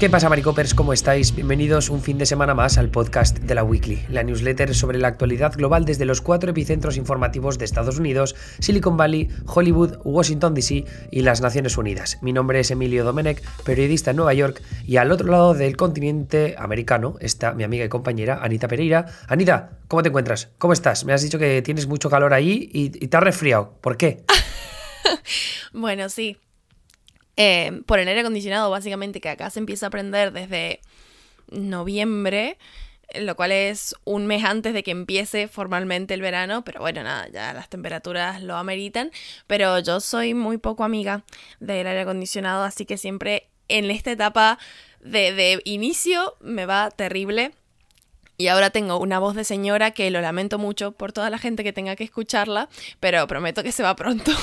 ¿Qué pasa, Maricopers? ¿Cómo estáis? Bienvenidos un fin de semana más al podcast de la Weekly, la newsletter sobre la actualidad global desde los cuatro epicentros informativos de Estados Unidos, Silicon Valley, Hollywood, Washington DC y las Naciones Unidas. Mi nombre es Emilio Domenech, periodista en Nueva York, y al otro lado del continente americano está mi amiga y compañera Anita Pereira. Anita, ¿cómo te encuentras? ¿Cómo estás? Me has dicho que tienes mucho calor ahí y, y te has resfriado. ¿Por qué? bueno, sí, eh, por el aire acondicionado, básicamente, que acá se empieza a prender desde noviembre, lo cual es un mes antes de que empiece formalmente el verano, pero bueno, nada, ya las temperaturas lo ameritan, pero yo soy muy poco amiga del aire acondicionado, así que siempre en esta etapa de, de inicio me va terrible. Y ahora tengo una voz de señora que lo lamento mucho por toda la gente que tenga que escucharla, pero prometo que se va pronto.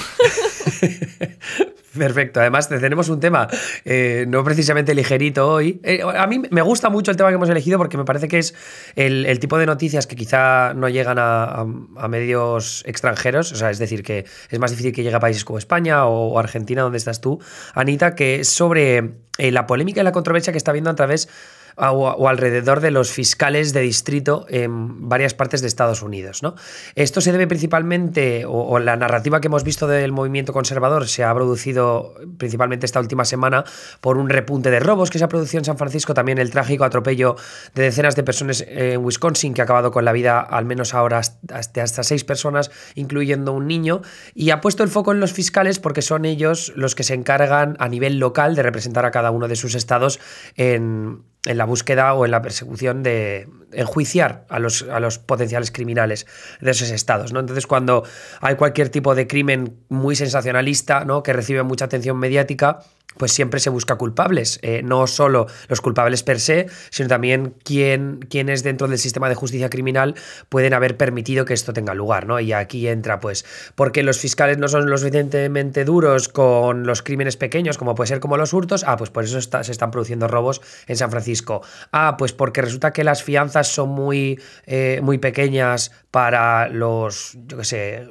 Perfecto. Además, tenemos un tema eh, no precisamente ligerito hoy. Eh, a mí me gusta mucho el tema que hemos elegido porque me parece que es el, tipo de noticias que quizá no llegan a, medios extranjeros. O sea, es decir, que es más difícil que llegue a países como España o, Argentina, donde estás tú, Anita, que es sobre eh, la polémica y la controversia que está habiendo a través o, alrededor de los fiscales de distrito en varias partes de Estados Unidos. ¿no? Esto se debe principalmente, o, la narrativa que hemos visto del movimiento conservador se ha producido principalmente esta última semana por un repunte de robos que se ha producido en San Francisco, también el trágico atropello de decenas de personas en Wisconsin que ha acabado con la vida al menos ahora hasta, hasta seis personas, incluyendo un niño, y ha puesto el foco en los fiscales porque son ellos los que se encargan a nivel local de representar a cada uno de sus estados en, en la búsqueda o en la persecución de enjuiciar a los, a los potenciales criminales de esos estados. ¿no? Entonces, cuando hay cualquier tipo de crimen muy sensacionalista, ¿no? que recibe mucha atención mediática, pues siempre se busca culpables, eh, no solo los culpables per se, sino también quién, quienes dentro del sistema de justicia criminal pueden haber permitido que esto tenga lugar, ¿no? Y aquí entra, pues, porque los fiscales no son lo suficientemente duros con los crímenes pequeños, como puede ser como los hurtos, ah, pues por eso se están produciendo robos en San Francisco. Ah, pues porque resulta que las fianzas son muy, eh, muy pequeñas para los, yo qué sé,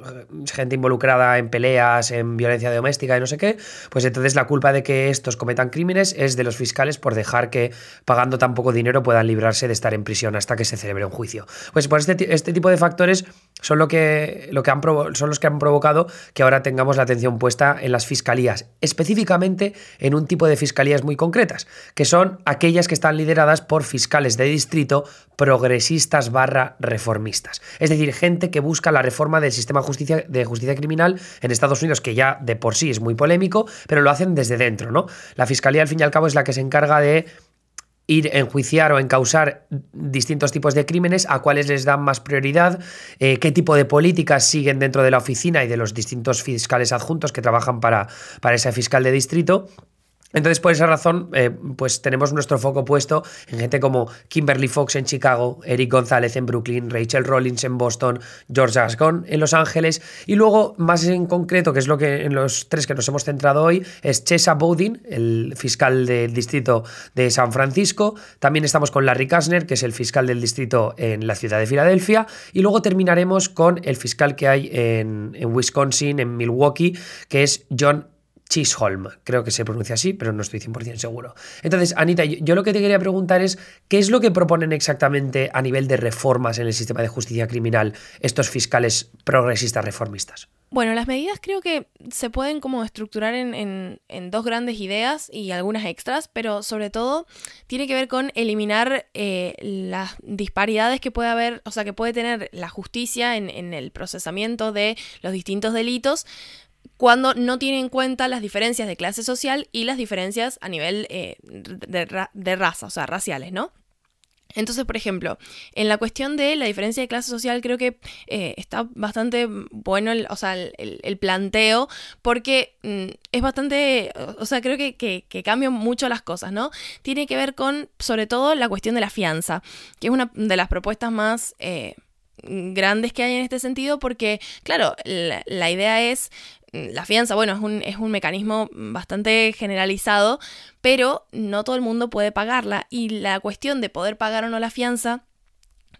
gente involucrada en peleas, en violencia doméstica y no sé qué, pues entonces la culpa de que estos cometan crímenes es de los fiscales por dejar que pagando tan poco dinero puedan librarse de estar en prisión hasta que se celebre un juicio. Pues por este, este tipo de factores son, lo que, lo que han son los que han provocado que ahora tengamos la atención puesta en las fiscalías, específicamente en un tipo de fiscalías muy concretas, que son aquellas que están lideradas por fiscales de distrito progresistas barra reformistas. Es decir, gente que busca la reforma del sistema justicia, de justicia criminal en Estados Unidos, que ya de por sí es muy polémico, pero lo hacen desde dentro, ¿no? La fiscalía, al fin y al cabo, es la que se encarga de ir a enjuiciar o encausar distintos tipos de crímenes, a cuáles les dan más prioridad, eh, qué tipo de políticas siguen dentro de la oficina y de los distintos fiscales adjuntos que trabajan para, para ese fiscal de distrito. Entonces, por esa razón, eh, pues tenemos nuestro foco puesto en gente como Kimberly Fox en Chicago, Eric González en Brooklyn, Rachel Rollins en Boston, George Gascon en Los Ángeles y luego, más en concreto, que es lo que en los tres que nos hemos centrado hoy, es Chesa Bowden, el fiscal del distrito de San Francisco. También estamos con Larry Kasner, que es el fiscal del distrito en la ciudad de Filadelfia. Y luego terminaremos con el fiscal que hay en, en Wisconsin, en Milwaukee, que es John Chisholm, creo que se pronuncia así, pero no estoy 100% seguro. Entonces, Anita, yo lo que te quería preguntar es, ¿qué es lo que proponen exactamente a nivel de reformas en el sistema de justicia criminal estos fiscales progresistas reformistas? Bueno, las medidas creo que se pueden como estructurar en, dos grandes ideas y algunas extras, pero sobre todo tiene que ver con eliminar eh, las disparidades que puede haber, o sea, que puede tener la justicia en, en el procesamiento de los distintos delitos cuando no tiene en cuenta las diferencias de clase social y las diferencias a nivel eh, de, raza, o sea, raciales, ¿no? Entonces, por ejemplo, en la cuestión de la diferencia de clase social, creo que eh, está bastante bueno el, o sea, el, planteo, porque mm, es bastante, o sea, creo que, que, cambian mucho las cosas, ¿no? Tiene que ver con, sobre todo, la cuestión de la fianza, que es una de las propuestas más eh, grandes que hay en este sentido, porque, claro, la idea es la fianza, bueno, es un, es un mecanismo bastante generalizado, pero no todo el mundo puede pagarla. Y la cuestión de poder pagar o no la fianza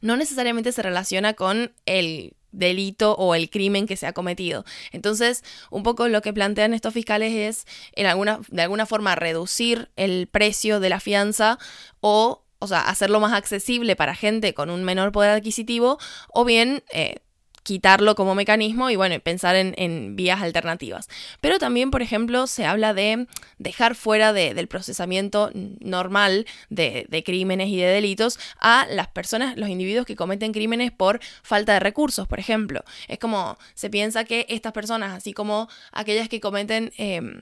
no necesariamente se relaciona con el delito o el crimen que se ha cometido. Entonces, un poco lo que plantean estos fiscales es en alguna, de alguna forma reducir el precio de la fianza o, o sea, hacerlo más accesible para gente con un menor poder adquisitivo o bien eh, quitarlo como mecanismo y bueno, pensar en, vías alternativas. Pero también, por ejemplo, se habla de dejar fuera del procesamiento normal de, crímenes y de delitos a las personas, los individuos que cometen crímenes por falta de recursos, por ejemplo. Es como se piensa que estas personas, así como aquellas que cometen... Em,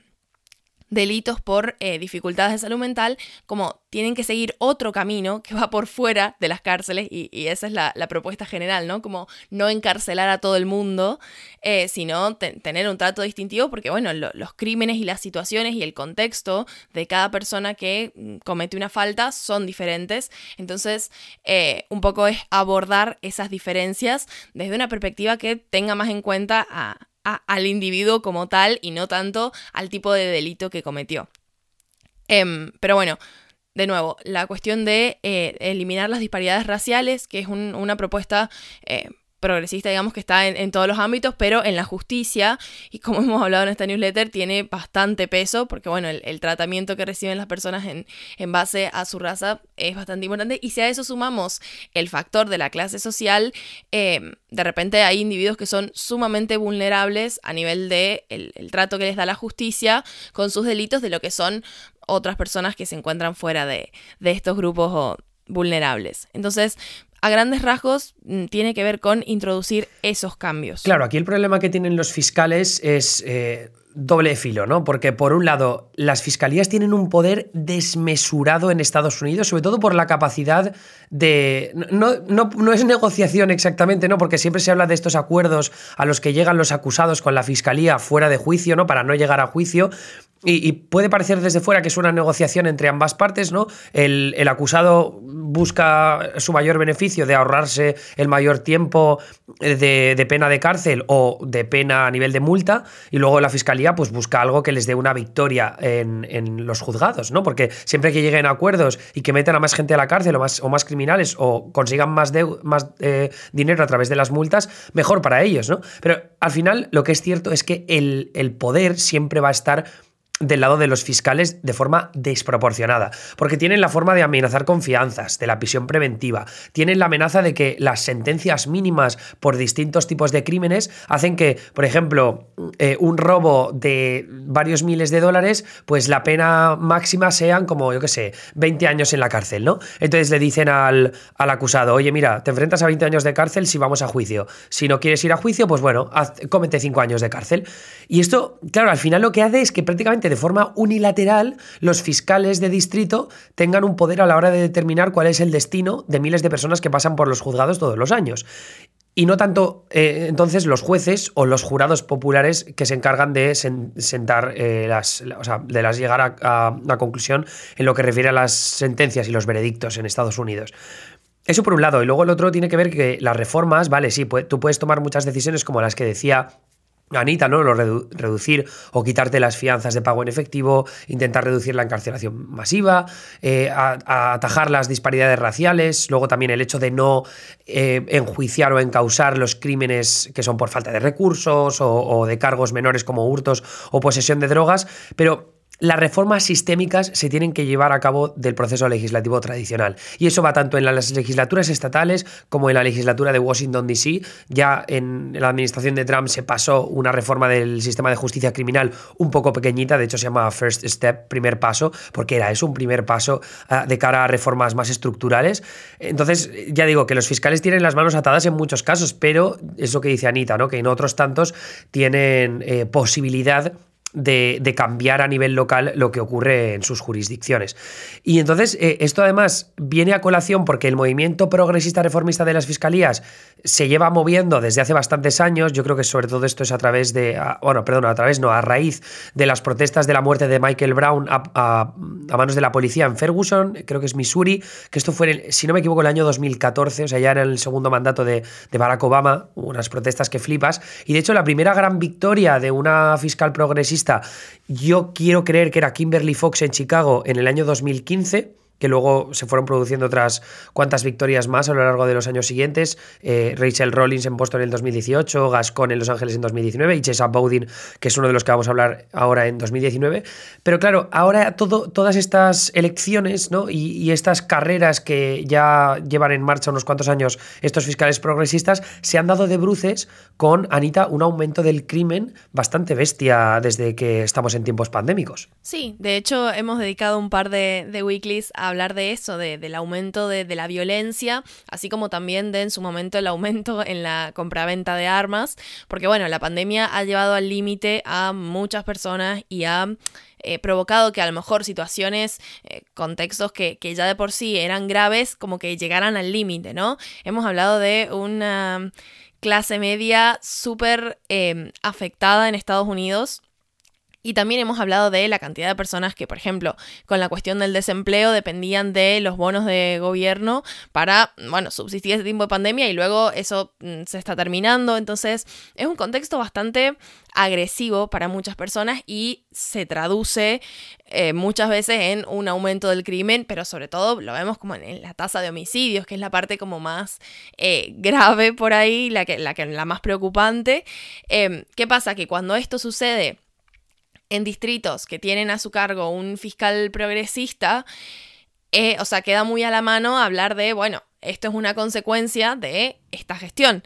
delitos por eh, dificultades de salud mental, como tienen que seguir otro camino que va por fuera de las cárceles, y, esa es la, propuesta general, ¿no? Como no encarcelar a todo el mundo, eh, sino tener un trato distintivo, porque bueno, los crímenes y las situaciones y el contexto de cada persona que mm, comete una falta son diferentes, entonces eh, un poco es abordar esas diferencias desde una perspectiva que tenga más en cuenta a al individuo como tal y no tanto al tipo de delito que cometió. Em, pero bueno, de nuevo, la cuestión de eh, eliminar las disparidades raciales, que es una propuesta eh, progresista, digamos, que está en, todos los ámbitos, pero en la justicia, y como hemos hablado en esta newsletter, tiene bastante peso, porque bueno, el, tratamiento que reciben las personas en, en, base a su raza es bastante importante, y si a eso sumamos el factor de la clase social, eh, de repente hay individuos que son sumamente vulnerables a nivel de el, trato que les da la justicia con sus delitos de lo que son otras personas que se encuentran fuera de, de estos grupos vulnerables. Entonces, a grandes rasgos mm, tiene que ver con introducir esos cambios. Claro, aquí el problema que tienen los fiscales es eh, doble filo, ¿no? Porque por un lado, las fiscalías tienen un poder desmesurado en Estados Unidos, sobre todo por la capacidad de... No, no, es negociación exactamente, ¿no? Porque siempre se habla de estos acuerdos a los que llegan los acusados con la fiscalía fuera de juicio, ¿no? Para no llegar a juicio. Y, puede parecer desde fuera que es una negociación entre ambas partes, ¿no? El, el, acusado busca su mayor beneficio de ahorrarse el mayor tiempo de, de, pena de cárcel o de pena a nivel de multa, y luego la fiscalía pues busca algo que les dé una victoria en, en los juzgados, ¿no? Porque siempre que lleguen a acuerdos y que metan a más gente a la cárcel o más, o más criminales o consigan más, de, más eh, dinero a través de las multas, mejor para ellos, ¿no? Pero al final lo que es cierto es que el, el poder siempre va a estar del lado de los fiscales de forma desproporcionada, porque tienen la forma de amenazar confianzas, de la prisión preventiva, tienen la amenaza de que las sentencias mínimas por distintos tipos de crímenes hacen que, por ejemplo, eh, un robo de varios miles de dólares, pues la pena máxima sean como, yo qué sé, 20 años en la cárcel, ¿no? Entonces le dicen al, al acusado, oye, mira, te enfrentas a 20 años de cárcel si vamos a juicio. Si no quieres ir a juicio, pues bueno, cómete 5 años de cárcel. Y esto, claro, al final lo que hace es que prácticamente de forma unilateral los fiscales de distrito tengan un poder a la hora de determinar cuál es el destino de miles de personas que pasan por los juzgados todos los años. Y no tanto eh, entonces los jueces o los jurados populares que se encargan de sentar eh, las, o sea, de las llegar a, la conclusión en lo que refiere a las sentencias y los veredictos en Estados Unidos. Eso por un lado. Y luego el otro tiene que ver que las reformas, vale, sí, tú puedes tomar muchas decisiones como las que decía Anita, ¿no? Lo reducir o quitarte las fianzas de pago en efectivo, intentar reducir la encarcelación masiva, eh, atajar las disparidades raciales, luego también el hecho de no eh, enjuiciar o encausar los crímenes que son por falta de recursos o, o de cargos menores como hurtos o posesión de drogas, pero las reformas sistémicas se tienen que llevar a cabo del proceso legislativo tradicional. Y eso va tanto en las legislaturas estatales como en la legislatura de Washington, D.C. Ya en la administración de Trump se pasó una reforma del sistema de justicia criminal un poco pequeñita, de hecho se llama First Step, primer paso, porque era eso, un primer paso ah, de cara a reformas más estructurales. Entonces, ya digo que los fiscales tienen las manos atadas en muchos casos, pero eso que dice Anita, ¿no? que en otros tantos tienen eh, posibilidad de, cambiar a nivel local lo que ocurre en sus jurisdicciones. Y entonces, eh, esto además viene a colación porque el movimiento progresista reformista de las fiscalías se lleva moviendo desde hace bastantes años. Yo creo que sobre todo esto es a través de, bueno, perdón, a través, no, a raíz de las protestas de la muerte de Michael Brown a, manos de la policía en Ferguson, creo que es Missouri, que esto fue, si no me equivoco, el año 2014, o sea, ya en el segundo mandato de, de Barack Obama, unas protestas que flipas. Y de hecho, la primera gran victoria de una fiscal progresista yo quiero creer que era Kimberly Fox en Chicago en el año 2015 que luego se fueron produciendo otras cuantas victorias más a lo largo de los años siguientes. Eh, Rachel Rollins en Boston en el 2018, Gascon en Los Ángeles en 2019 y Chesa Bowden, que es uno de los que vamos a hablar ahora en 2019. Pero claro, ahora todas estas elecciones ¿no? y, y estas carreras que ya llevan en marcha unos cuantos años estos fiscales progresistas se han dado de bruces con, Anita, un aumento del crimen bastante bestia desde que estamos en tiempos pandémicos. Sí, de hecho hemos dedicado un par de, de weeklies a hablar de eso, de, del aumento de, la violencia, así como también de en su momento el aumento en la compraventa de armas, porque bueno, la pandemia ha llevado al límite a muchas personas y ha eh, provocado que a lo mejor situaciones, eh, contextos que, que, ya de por sí eran graves, como que llegaran al límite, ¿no? Hemos hablado de una clase media súper eh, afectada en Estados Unidos y también hemos hablado de la cantidad de personas que, por ejemplo, con la cuestión del desempleo dependían de los bonos de gobierno para, bueno, subsistir ese tiempo de pandemia y luego eso mm, se está terminando. Entonces, es un contexto bastante agresivo para muchas personas y se traduce eh, muchas veces en un aumento del crimen, pero sobre todo lo vemos como en, la tasa de homicidios, que es la parte como más eh, grave por ahí, la, que, la, que, la más preocupante. Eh, ¿Qué pasa? Que cuando esto sucede en distritos que tienen a su cargo un fiscal progresista, eh, o sea, queda muy a la mano hablar de, bueno, esto es una consecuencia de esta gestión.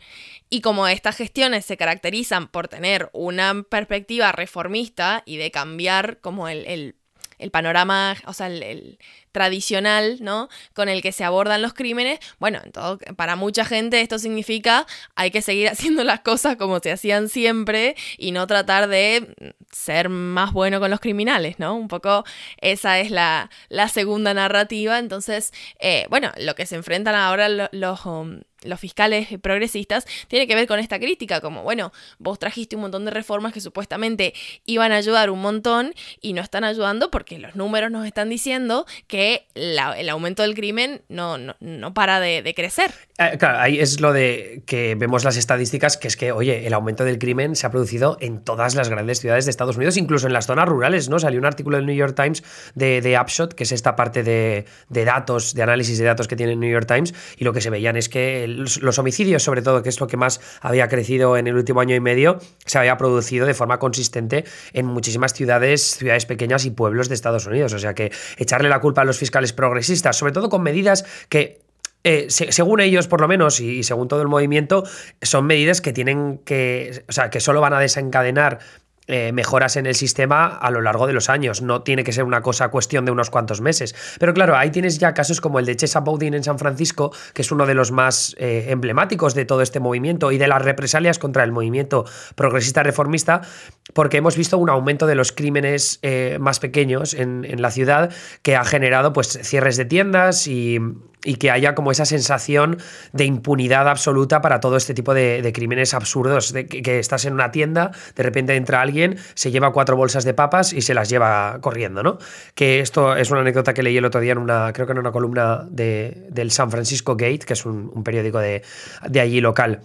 Y como estas gestiones se caracterizan por tener una perspectiva reformista y de cambiar como el, el, el panorama, o sea, el, el, tradicional, ¿no? Con el que se abordan los crímenes, bueno, todo, para mucha gente esto significa hay que seguir haciendo las cosas como se hacían siempre y no tratar de ser más bueno con los criminales, ¿no? Un poco esa es la, la segunda narrativa. Entonces, eh, bueno, lo que se enfrentan ahora los, los um, los fiscales progresistas, tiene que ver con esta crítica, como, bueno, vos trajiste un montón de reformas que supuestamente iban a ayudar un montón y no están ayudando porque los números nos están diciendo que el aumento del crimen no, no, no para de, crecer. Eh, claro, ahí es lo de que vemos las estadísticas, que es que, oye, el aumento del crimen se ha producido en todas las grandes ciudades de Estados Unidos, incluso en las zonas rurales, ¿no? Salió un artículo del New York Times de, de Upshot, que es esta parte de, de datos, de análisis de datos que tiene el New York Times, y lo que se veían es que los homicidios, sobre todo, que es lo que más había crecido en el último año y medio, se había producido de forma consistente en muchísimas ciudades, ciudades pequeñas y pueblos de Estados Unidos. O sea que echarle la culpa a los fiscales progresistas, sobre todo con medidas que eh, se, según ellos, por lo menos, y, según todo el movimiento, son medidas que tienen que. O sea, que solo van a desencadenar eh, mejoras en el sistema a lo largo de los años. No tiene que ser una cosa cuestión de unos cuantos meses. Pero claro, ahí tienes ya casos como el de Chesa Bowden en San Francisco, que es uno de los más eh, emblemáticos de todo este movimiento y de las represalias contra el movimiento progresista reformista, porque hemos visto un aumento de los crímenes eh, más pequeños en, en, la ciudad que ha generado pues cierres de tiendas y, y que haya como esa sensación de impunidad absoluta para todo este tipo de, crímenes absurdos, de que, que, estás en una tienda, de repente entra alguien, se lleva cuatro bolsas de papas y se las lleva corriendo, ¿no? Que esto es una anécdota que leí el otro día en una, creo que en una columna de, del San Francisco Gate, que es un, un periódico de, de allí local.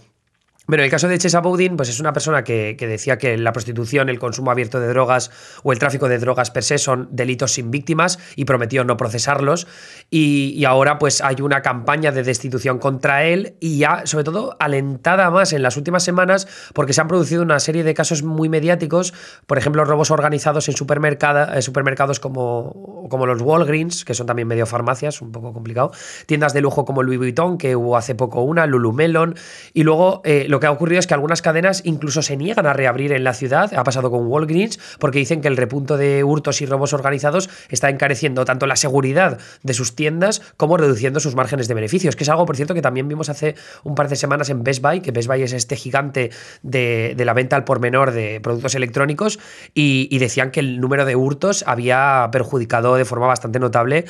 Bueno, el caso de Chesa Boudin, pues es una persona que, decía que la prostitución, el consumo abierto de drogas o el tráfico de drogas per se son delitos sin víctimas y prometió no procesarlos. Y, y, ahora pues hay una campaña de destitución contra él y ya, sobre todo, alentada más en las últimas semanas porque se han producido una serie de casos muy mediáticos, por ejemplo, robos organizados en supermercado, eh, supermercados como, como los Walgreens, que son también medio farmacias, un poco complicado, tiendas de lujo como Louis Vuitton, que hubo hace poco una, Lulumelon, y luego... Eh, lo que ha ocurrido es que algunas cadenas incluso se niegan a reabrir en la ciudad, ha pasado con Walgreens, porque dicen que el repunto de hurtos y robos organizados está encareciendo tanto la seguridad de sus tiendas como reduciendo sus márgenes de beneficios, que es algo, por cierto, que también vimos hace un par de semanas en Best Buy, que Best Buy es este gigante de, la venta al por menor de productos electrónicos, y, decían que el número de hurtos había perjudicado de forma bastante notable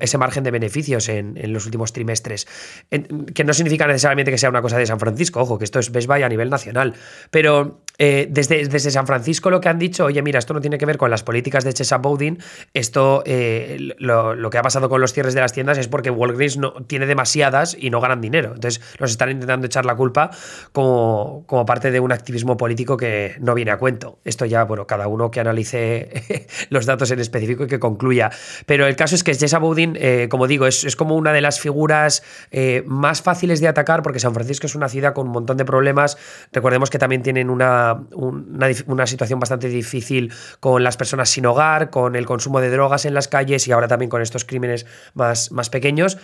ese margen de beneficios en, los últimos trimestres, que no significa necesariamente que sea una cosa de San Francisco, ojo, que esto es Best Buy a nivel nacional. Pero eh, desde, desde, San Francisco lo que han dicho, oye, mira, esto no tiene que ver con las políticas de Chesa Bowden, esto eh, lo, que ha pasado con los cierres de las tiendas es porque Walgreens no, tiene demasiadas y no ganan dinero. Entonces nos están intentando echar la culpa como, como parte de un activismo político que no viene a cuento. Esto ya, bueno, cada uno que analice los datos en específico y que concluya. Pero el caso es que Chesa Bowden, eh, como digo, es, es, como una de las figuras más fáciles de atacar porque San Francisco es una ciudad con un montón de problemas. Recordemos que también tienen una situación bastante difícil con las personas sin hogar, con el consumo de drogas en las calles y ahora también con estos crímenes más, más pequeños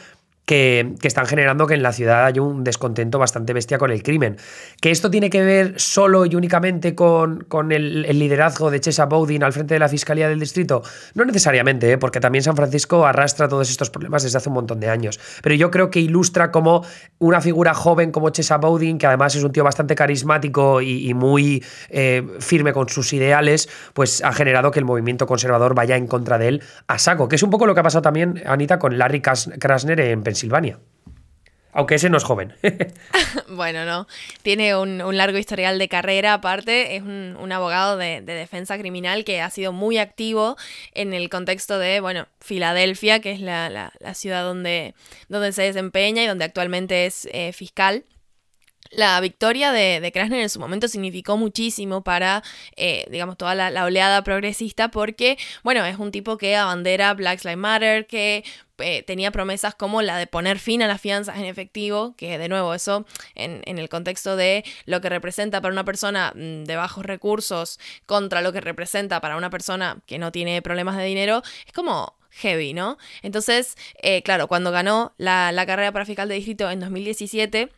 que, están generando que en la ciudad hay un descontento bastante bestia con el crimen. Que esto tiene que ver solo y únicamente con, con el, liderazgo de Chesa Bowden al frente de la Fiscalía del Distrito, no necesariamente, ¿eh? porque también San Francisco arrastra todos estos problemas desde hace un montón de años. Pero yo creo que ilustra cómo una figura joven como Chesa Bowden, que además es un tío bastante carismático y, muy eh, firme con sus ideales, pues ha generado que el movimiento conservador vaya en contra de él a saco, que es un poco lo que ha pasado también, Anita, con Larry Krasner en Silvania. Aunque ese no es joven. bueno, no. Tiene un, largo historial de carrera, aparte. Es un, abogado de, defensa criminal que ha sido muy activo en el contexto de, bueno, Filadelfia, que es la, ciudad donde, donde se desempeña y donde actualmente es eh, fiscal. La victoria de, de, Krasner en su momento significó muchísimo para, eh, digamos, toda la, oleada progresista porque, bueno, es un tipo que abandera Black Lives Matter, que eh, tenía promesas como la de poner fin a las fianzas en efectivo, que de nuevo eso en, en, el contexto de lo que representa para una persona mm, de bajos recursos contra lo que representa para una persona que no tiene problemas de dinero, es como heavy, ¿no? Entonces, eh, claro, cuando ganó la, la carrera para fiscal de distrito en 2017,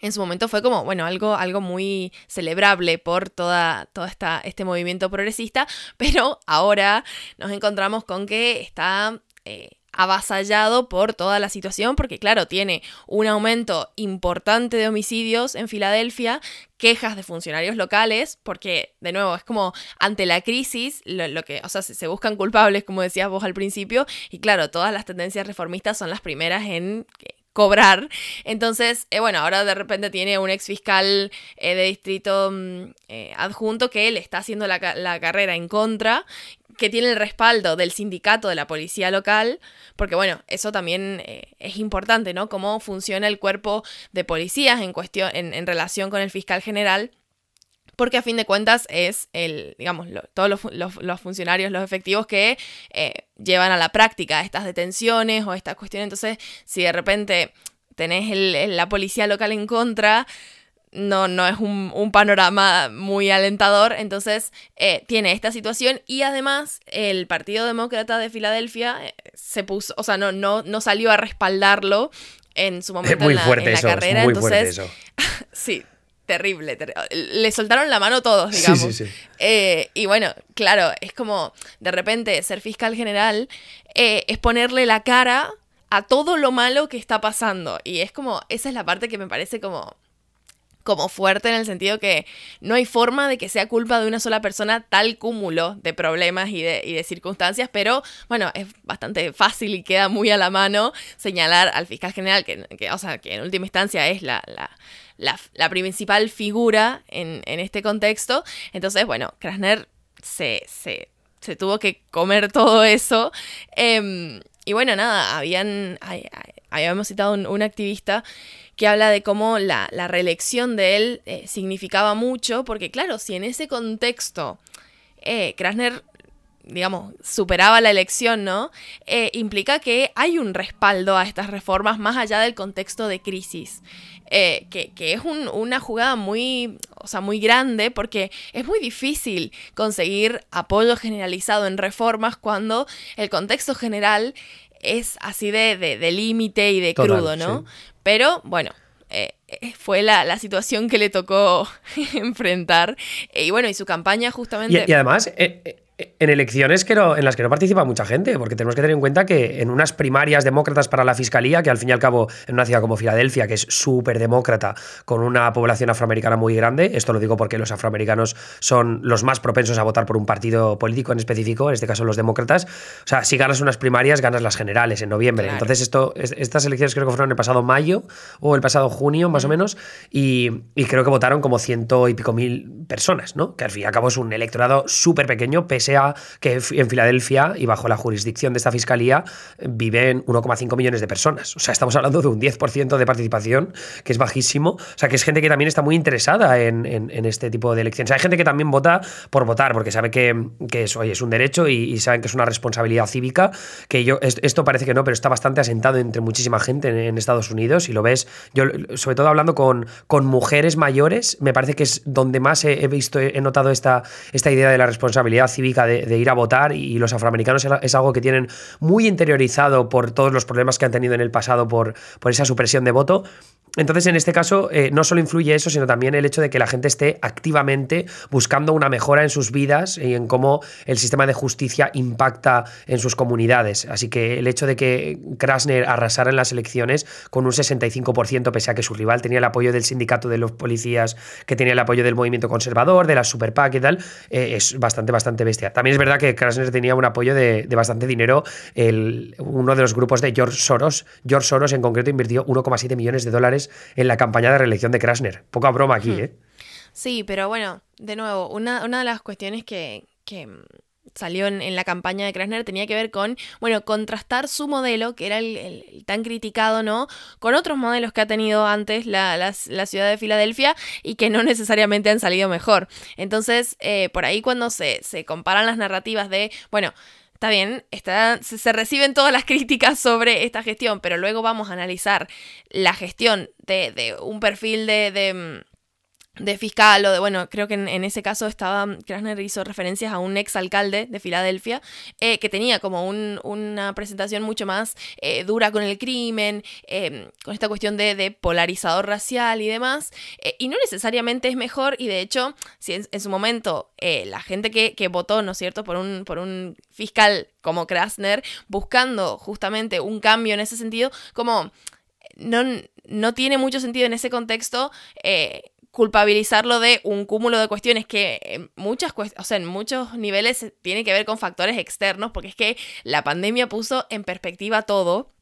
en su momento fue como, bueno, algo, algo muy celebrable por toda, toda esta, este movimiento progresista, pero ahora nos encontramos con que está eh, avasallado por toda la situación, porque claro, tiene un aumento importante de homicidios en Filadelfia, quejas de funcionarios locales, porque de nuevo es como ante la crisis, lo, que, o sea, se, buscan culpables, como decías vos al principio, y claro, todas las tendencias reformistas son las primeras en cobrar. Entonces, eh, bueno, ahora de repente tiene un ex fiscal eh, de distrito mm, eh, adjunto que le está haciendo la, la, carrera en contra, que tiene el respaldo del sindicato de la policía local, porque bueno, eso también es importante, ¿no? Cómo funciona el cuerpo de policías en cuestión, en, en relación con el fiscal general porque a fin de cuentas es el, digamos, todos los, funcionarios, los efectivos que eh, llevan a la práctica estas detenciones o estas cuestiones. Entonces, si de repente tenés la policía local en contra, no, no es un, panorama muy alentador. Entonces, eh, tiene esta situación y además el Partido Demócrata de Filadelfia eh, se puso, o sea, no, no, no salió a respaldarlo en su momento en la, carrera. muy fuerte eso. sí, terrible, Le soltaron la mano todos, digamos. Sí, sí, sí. Eh, y bueno, claro, es como de repente ser fiscal general eh, es ponerle la cara a todo lo malo que está pasando. Y es como, esa es la parte que me parece como como fuerte en el sentido que no hay forma de que sea culpa de una sola persona tal cúmulo de problemas y de, y de, circunstancias, pero bueno, es bastante fácil y queda muy a la mano señalar al fiscal general, que, o sea, que en última instancia es la, la, principal figura en, este contexto. Entonces, bueno, Krasner se, se, tuvo que comer todo eso. Em, y bueno, nada, habían, habíamos citado un, activista que habla de cómo la, reelección de él eh, significaba mucho, porque claro, si en ese contexto eh, Krasner digamos, superaba la elección, ¿no? Eh, implica que hay un respaldo a estas reformas más allá del contexto de crisis. Eh, que, es una jugada muy, o sea, muy grande porque es muy difícil conseguir apoyo generalizado en reformas cuando el contexto general es así de límite y de crudo, ¿no? Pero bueno, eh, fue la, situación que le tocó enfrentar. y bueno, y su campaña justamente... Y, además, en elecciones que en las que no participa mucha gente, porque tenemos que tener en cuenta que en unas primarias demócratas para la fiscalía, que al fin y al cabo en una ciudad como Filadelfia, que es súper demócrata, con una población afroamericana muy grande, esto lo digo porque los afroamericanos son los más propensos a votar por un partido político en específico, en este caso los demócratas, o sea, si ganas unas primarias, ganas las generales en noviembre. Entonces, esto, estas elecciones creo que fueron el pasado mayo o el pasado junio, más o menos, y, y, creo que votaron como ciento y pico mil personas, ¿no? Que al fin y al cabo es un electorado súper pequeño, pese que en Filadelfia y bajo la jurisdicción de esta fiscalía viven 1,5 millones de personas. O sea, estamos hablando de un 10% de participación, que es bajísimo. O sea, que es gente que también está muy interesada en, este tipo de elecciones. Hay gente que también vota por votar, porque sabe que, que es, es un derecho y, saben que es una responsabilidad cívica, que yo, esto parece que no, pero está bastante asentado entre muchísima gente en, Estados Unidos y lo ves, yo sobre todo hablando con, mujeres mayores, me parece que es donde más he, visto, he notado esta idea de la responsabilidad cívica de, ir a votar y los afroamericanos es algo que tienen muy interiorizado por todos los problemas que han tenido en el pasado por, por esa supresión de voto. Entonces, en este caso, eh, no solo influye eso, sino también el hecho de que la gente esté activamente buscando una mejora en sus vidas y en cómo el sistema de justicia impacta en sus comunidades. Así que el hecho de que Krasner arrasara en las elecciones con un 65%, pese a que su rival tenía el apoyo del sindicato de los policías, que tenía el apoyo del movimiento conservador, de la Super PAC y tal, eh, es bastante, bastante bestia. También es verdad que Krasner tenía un apoyo de, bastante dinero. El, uno de los grupos de George Soros, George Soros en concreto, invirtió 1,7 millones de dólares en la campaña de reelección de Krasner. Poca broma aquí, hmm. ¿eh? Sí, pero bueno, de nuevo, una, una de las cuestiones que, que salió en, la campaña de Krasner tenía que ver con, bueno, contrastar su modelo, que era el, tan criticado, ¿no? Con otros modelos que ha tenido antes la, la, ciudad de Filadelfia y que no necesariamente han salido mejor. Entonces, eh, por ahí cuando se, se comparan las narrativas de, bueno, está bien, está, se, reciben todas las críticas sobre esta gestión, pero luego vamos a analizar la gestión de, de un perfil de, mm, de fiscal o de, bueno, creo que en, ese caso estaba, Krasner hizo referencias a un ex alcalde de Filadelfia eh, que tenía como una presentación mucho más eh, dura con el crimen, em, con esta cuestión de, polarizador racial y demás, eh, y no necesariamente es mejor, y de hecho, si en, su momento la gente que, que, votó, ¿no es cierto?, por un, por un fiscal como Krasner, buscando justamente un cambio en ese sentido, como no, no tiene mucho sentido en ese contexto culpabilizarlo de un cúmulo de cuestiones que en muchas o sea, en muchos niveles tiene que ver con factores externos, porque es que la pandemia puso en perspectiva todo.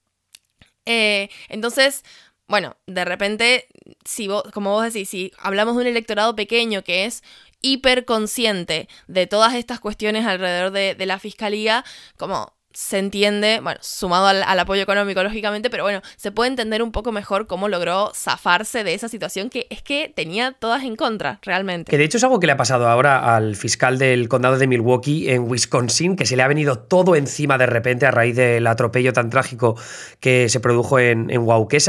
Eh, entonces, bueno, de repente, si vos, como vos decís, si hablamos de un electorado pequeño que es hiperconsciente de todas estas cuestiones alrededor de, de la fiscalía, como se entiende, bueno, sumado al, apoyo económico, lógicamente, pero bueno, se puede entender un poco mejor cómo logró zafarse de esa situación que es que tenía todas en contra, realmente. Que de hecho es algo que le ha pasado ahora al fiscal del condado de Milwaukee en Wisconsin, que se le ha venido todo encima de repente a raíz del atropello tan trágico que se produjo en, en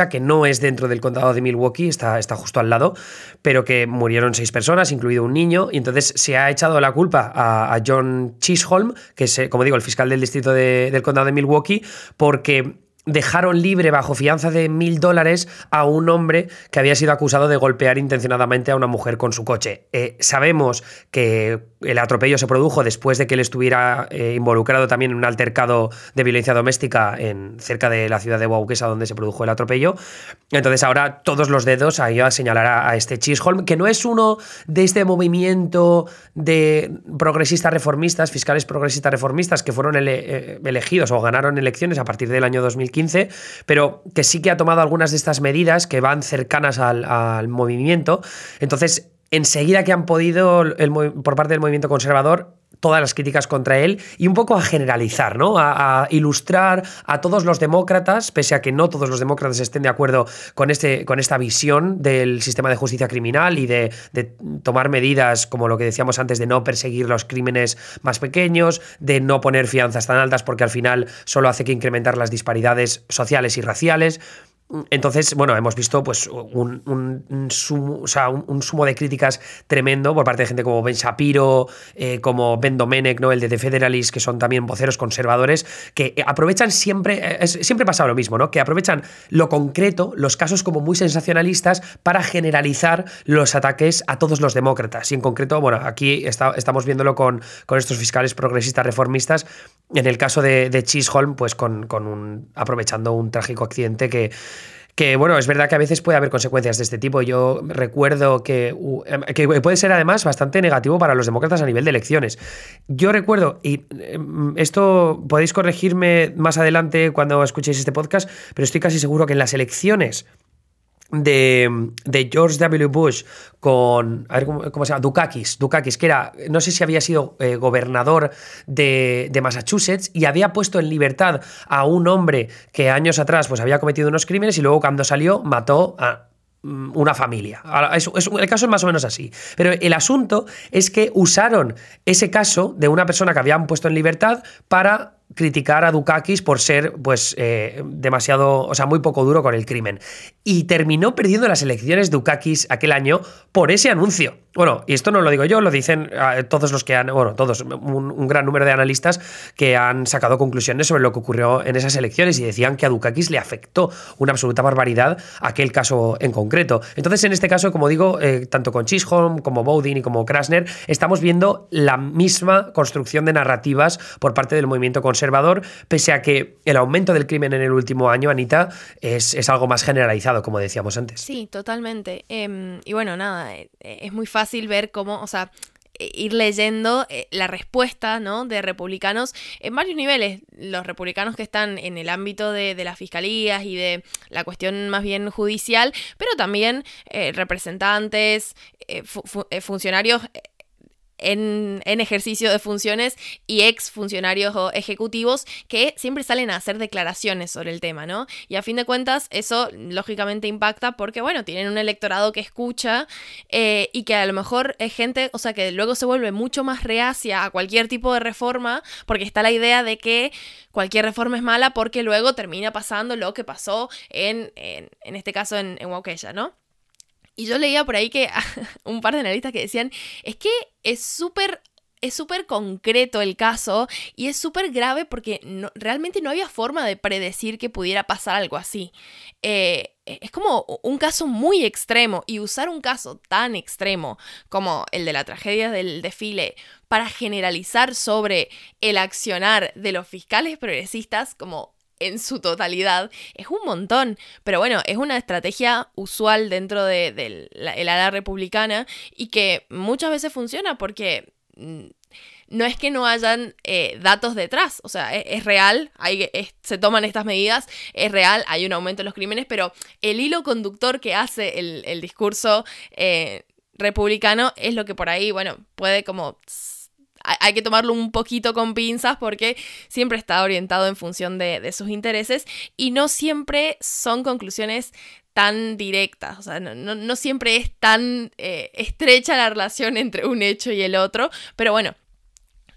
que no es dentro del condado de Milwaukee, está, está justo al lado, pero que murieron seis personas, incluido un niño, y entonces se ha echado la culpa a, a John Chisholm, que es, como digo, el fiscal del distrito de del condado de Milwaukee, porque dejaron libre bajo fianza de mil dólares a un hombre que había sido acusado de golpear intencionadamente a una mujer con su coche. Eh, sabemos que el atropello se produjo después de que él estuviera eh, involucrado también en un altercado de violencia doméstica en, cerca de la ciudad de Waukesa donde se produjo el atropello. Entonces ahora todos los dedos ahí a señalar a, este Chisholm, que no es uno de este movimiento de progresistas reformistas, fiscales progresistas reformistas que fueron eh, elegidos o ganaron elecciones a partir del año 2015, pero que sí que ha tomado algunas de estas medidas que van cercanas al, al movimiento. Entonces enseguida que han podido por parte del movimiento conservador todas las críticas contra él y un poco a generalizar, ¿no? A, ilustrar a todos los demócratas, pese a que no todos los demócratas estén de acuerdo con, este, con esta visión del sistema de justicia criminal y de, tomar medidas, como lo que decíamos antes, de no perseguir los crímenes más pequeños, de no poner fianzas tan altas porque al final solo hace que incrementar las disparidades sociales y raciales. Entonces, bueno, hemos visto pues un, sumo, de críticas tremendo por parte de gente como Ben Shapiro, eh, como Ben Domenech, ¿no? el de The Federalist, que son también voceros conservadores, que aprovechan siempre, eh, siempre pasa lo mismo, ¿no? Que aprovechan lo concreto, los casos como muy sensacionalistas, para generalizar los ataques a todos los demócratas. Y en concreto, bueno, aquí estamos viéndolo con, con estos fiscales progresistas reformistas. En el caso de, de Chisholm, pues con, con un, aprovechando un trágico accidente que que bueno, es verdad que a veces puede haber consecuencias de este tipo. Yo recuerdo que, em, que puede ser además bastante negativo para los demócratas a nivel de elecciones. Yo recuerdo, y em, esto podéis corregirme más adelante cuando escuchéis este podcast, pero estoy casi seguro que en las elecciones de, George W. Bush con, a ver cómo, se llama, Dukakis, Dukakis, que era, no sé si había sido eh, gobernador de, Massachusetts y había puesto en libertad a un hombre que años atrás pues había cometido unos crímenes y luego cuando salió mató a mm, una familia. el caso es más o menos así. Pero el asunto es que usaron ese caso de una persona que habían puesto en libertad para criticar a Dukakis por ser, pues, eh, demasiado, o sea, muy poco duro con el crimen. Y terminó perdiendo las elecciones Dukakis aquel año por ese anuncio. Bueno, y esto no lo digo yo, lo dicen ah, todos los que han, bueno, todos, un, gran número de analistas que han sacado conclusiones sobre lo que ocurrió en esas elecciones y decían que a Dukakis le afectó una absoluta barbaridad aquel caso en concreto. Entonces, en este caso, como digo, eh, tanto con Chisholm como Bowden y como Krasner, estamos viendo la misma construcción de narrativas por parte del movimiento conservador, pese a que el aumento del crimen en el último año, Anita, es, algo más generalizado, como decíamos antes. Sí, totalmente. Em, y bueno, nada, eh, es muy fácil ver cómo, o sea, e, ir leyendo eh, la respuesta ¿no? de republicanos en varios niveles. Los republicanos que están en el ámbito de, las fiscalías y de la cuestión más bien judicial, pero también eh, representantes, eh, funcionarios en, ejercicio de funciones y ex funcionarios o ejecutivos que siempre salen a hacer declaraciones sobre el tema, ¿no? Y a fin de cuentas eso lógicamente impacta porque, bueno, tienen un electorado que escucha eh, y que a lo mejor es gente, o sea, que luego se vuelve mucho más reacia a cualquier tipo de reforma porque está la idea de que cualquier reforma es mala porque luego termina pasando lo que pasó en, en, este caso en, en ¿no? Y yo leía por ahí que un par de analistas que decían, es que es súper es súper concreto el caso y es súper grave porque realmente no había forma de predecir que pudiera pasar algo así. Eh, es como un caso muy extremo y usar un caso tan extremo como el de la tragedia del desfile para generalizar sobre el accionar de los fiscales progresistas como en su totalidad es un montón. Pero bueno, es una estrategia usual dentro de, ala republicana y que muchas veces funciona porque mm, no es que no hayan eh, datos detrás, o sea, es, real, hay, se toman estas medidas, es real, hay un aumento en los crímenes, pero el hilo conductor que hace el, discurso eh, republicano es lo que por ahí, bueno, puede como hay que tomarlo un poquito con pinzas porque siempre está orientado en función de, sus intereses y no siempre son conclusiones tan directas, o sea, no, siempre es tan eh, estrecha la relación entre un hecho y el otro, pero bueno,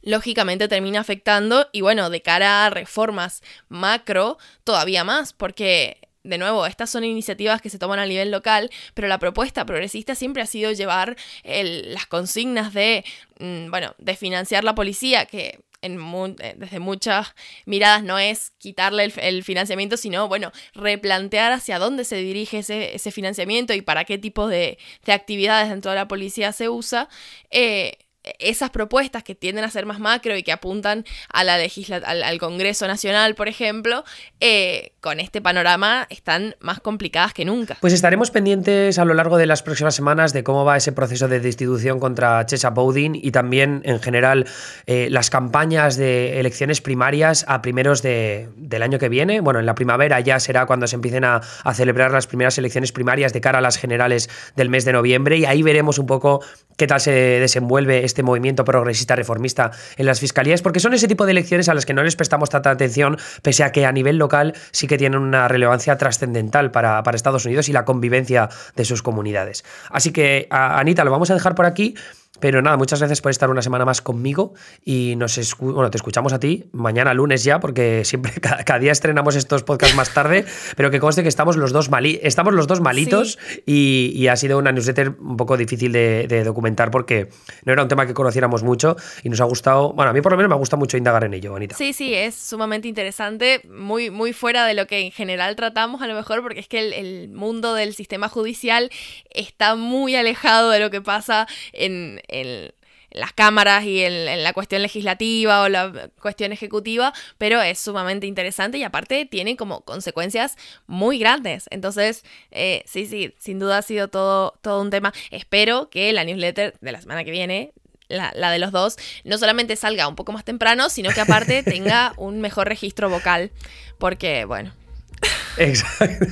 lógicamente termina afectando y bueno, de cara a reformas macro, todavía más, porque de nuevo, estas son iniciativas que se toman a nivel local, pero la propuesta progresista siempre ha sido llevar las consignas de, mm, bueno, de financiar la policía, que en eh, desde muchas miradas no es quitarle el, financiamiento, sino, bueno, replantear hacia dónde se dirige ese, financiamiento y para qué tipo de, actividades dentro de la policía se usa. Eh, esas propuestas que tienden a ser más macro y que apuntan a la al, Congreso Nacional, por ejemplo, eh, con este panorama están más complicadas que nunca. Pues estaremos pendientes a lo largo de las próximas semanas de cómo va ese proceso de destitución contra Chesa Bowdin y también en general eh, las campañas de elecciones primarias a primeros de, del año que viene. Bueno, en la primavera ya será cuando se empiecen a, a celebrar las primeras elecciones primarias de cara a las generales del mes de noviembre y ahí veremos un poco qué tal se desenvuelve este movimiento progresista reformista en las fiscalías, porque son ese tipo de elecciones a las que no les prestamos tanta atención, pese a que a nivel local sí que tienen una relevancia trascendental para, para Estados Unidos y la convivencia de sus comunidades. Así que, Anita, lo vamos a dejar por aquí. Pero nada, muchas gracias por estar una semana más conmigo y nos bueno, te escuchamos a ti mañana lunes ya, porque siempre cada, día estrenamos estos podcasts más tarde, pero que conste que estamos los dos, mali estamos los dos malitos y, ha sido una newsletter un poco difícil de, documentar porque no era un tema que conociéramos mucho y nos ha gustado, bueno, a mí por lo menos me gusta mucho indagar en ello, Anita. Sí, sí, es sumamente interesante, muy, muy fuera de lo que en general tratamos a lo mejor, porque es que el, el mundo del sistema judicial está muy alejado de lo que pasa en en, las cámaras y en, la cuestión legislativa o la cuestión ejecutiva, pero es sumamente interesante y aparte tiene como consecuencias muy grandes. Entonces, eh, sí, sí, sin duda ha sido todo, todo un tema. Espero que la newsletter de la semana que viene la, la, de los dos, no solamente salga un poco más temprano, sino que aparte tenga un mejor registro vocal. Porque, bueno. Exacto.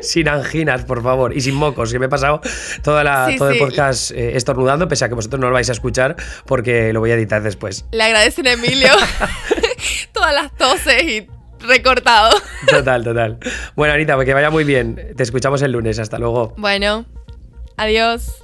sin anginas, por favor, y sin mocos, que me he pasado toda la, todo el podcast eh, estornudando, pese a que vosotros no lo vais a escuchar, porque lo voy a editar después. Le agradecen a Emilio todas las toses y recortado. Total, total. Bueno, Anita, que vaya muy bien. Te escuchamos el lunes. Hasta luego. Bueno, adiós.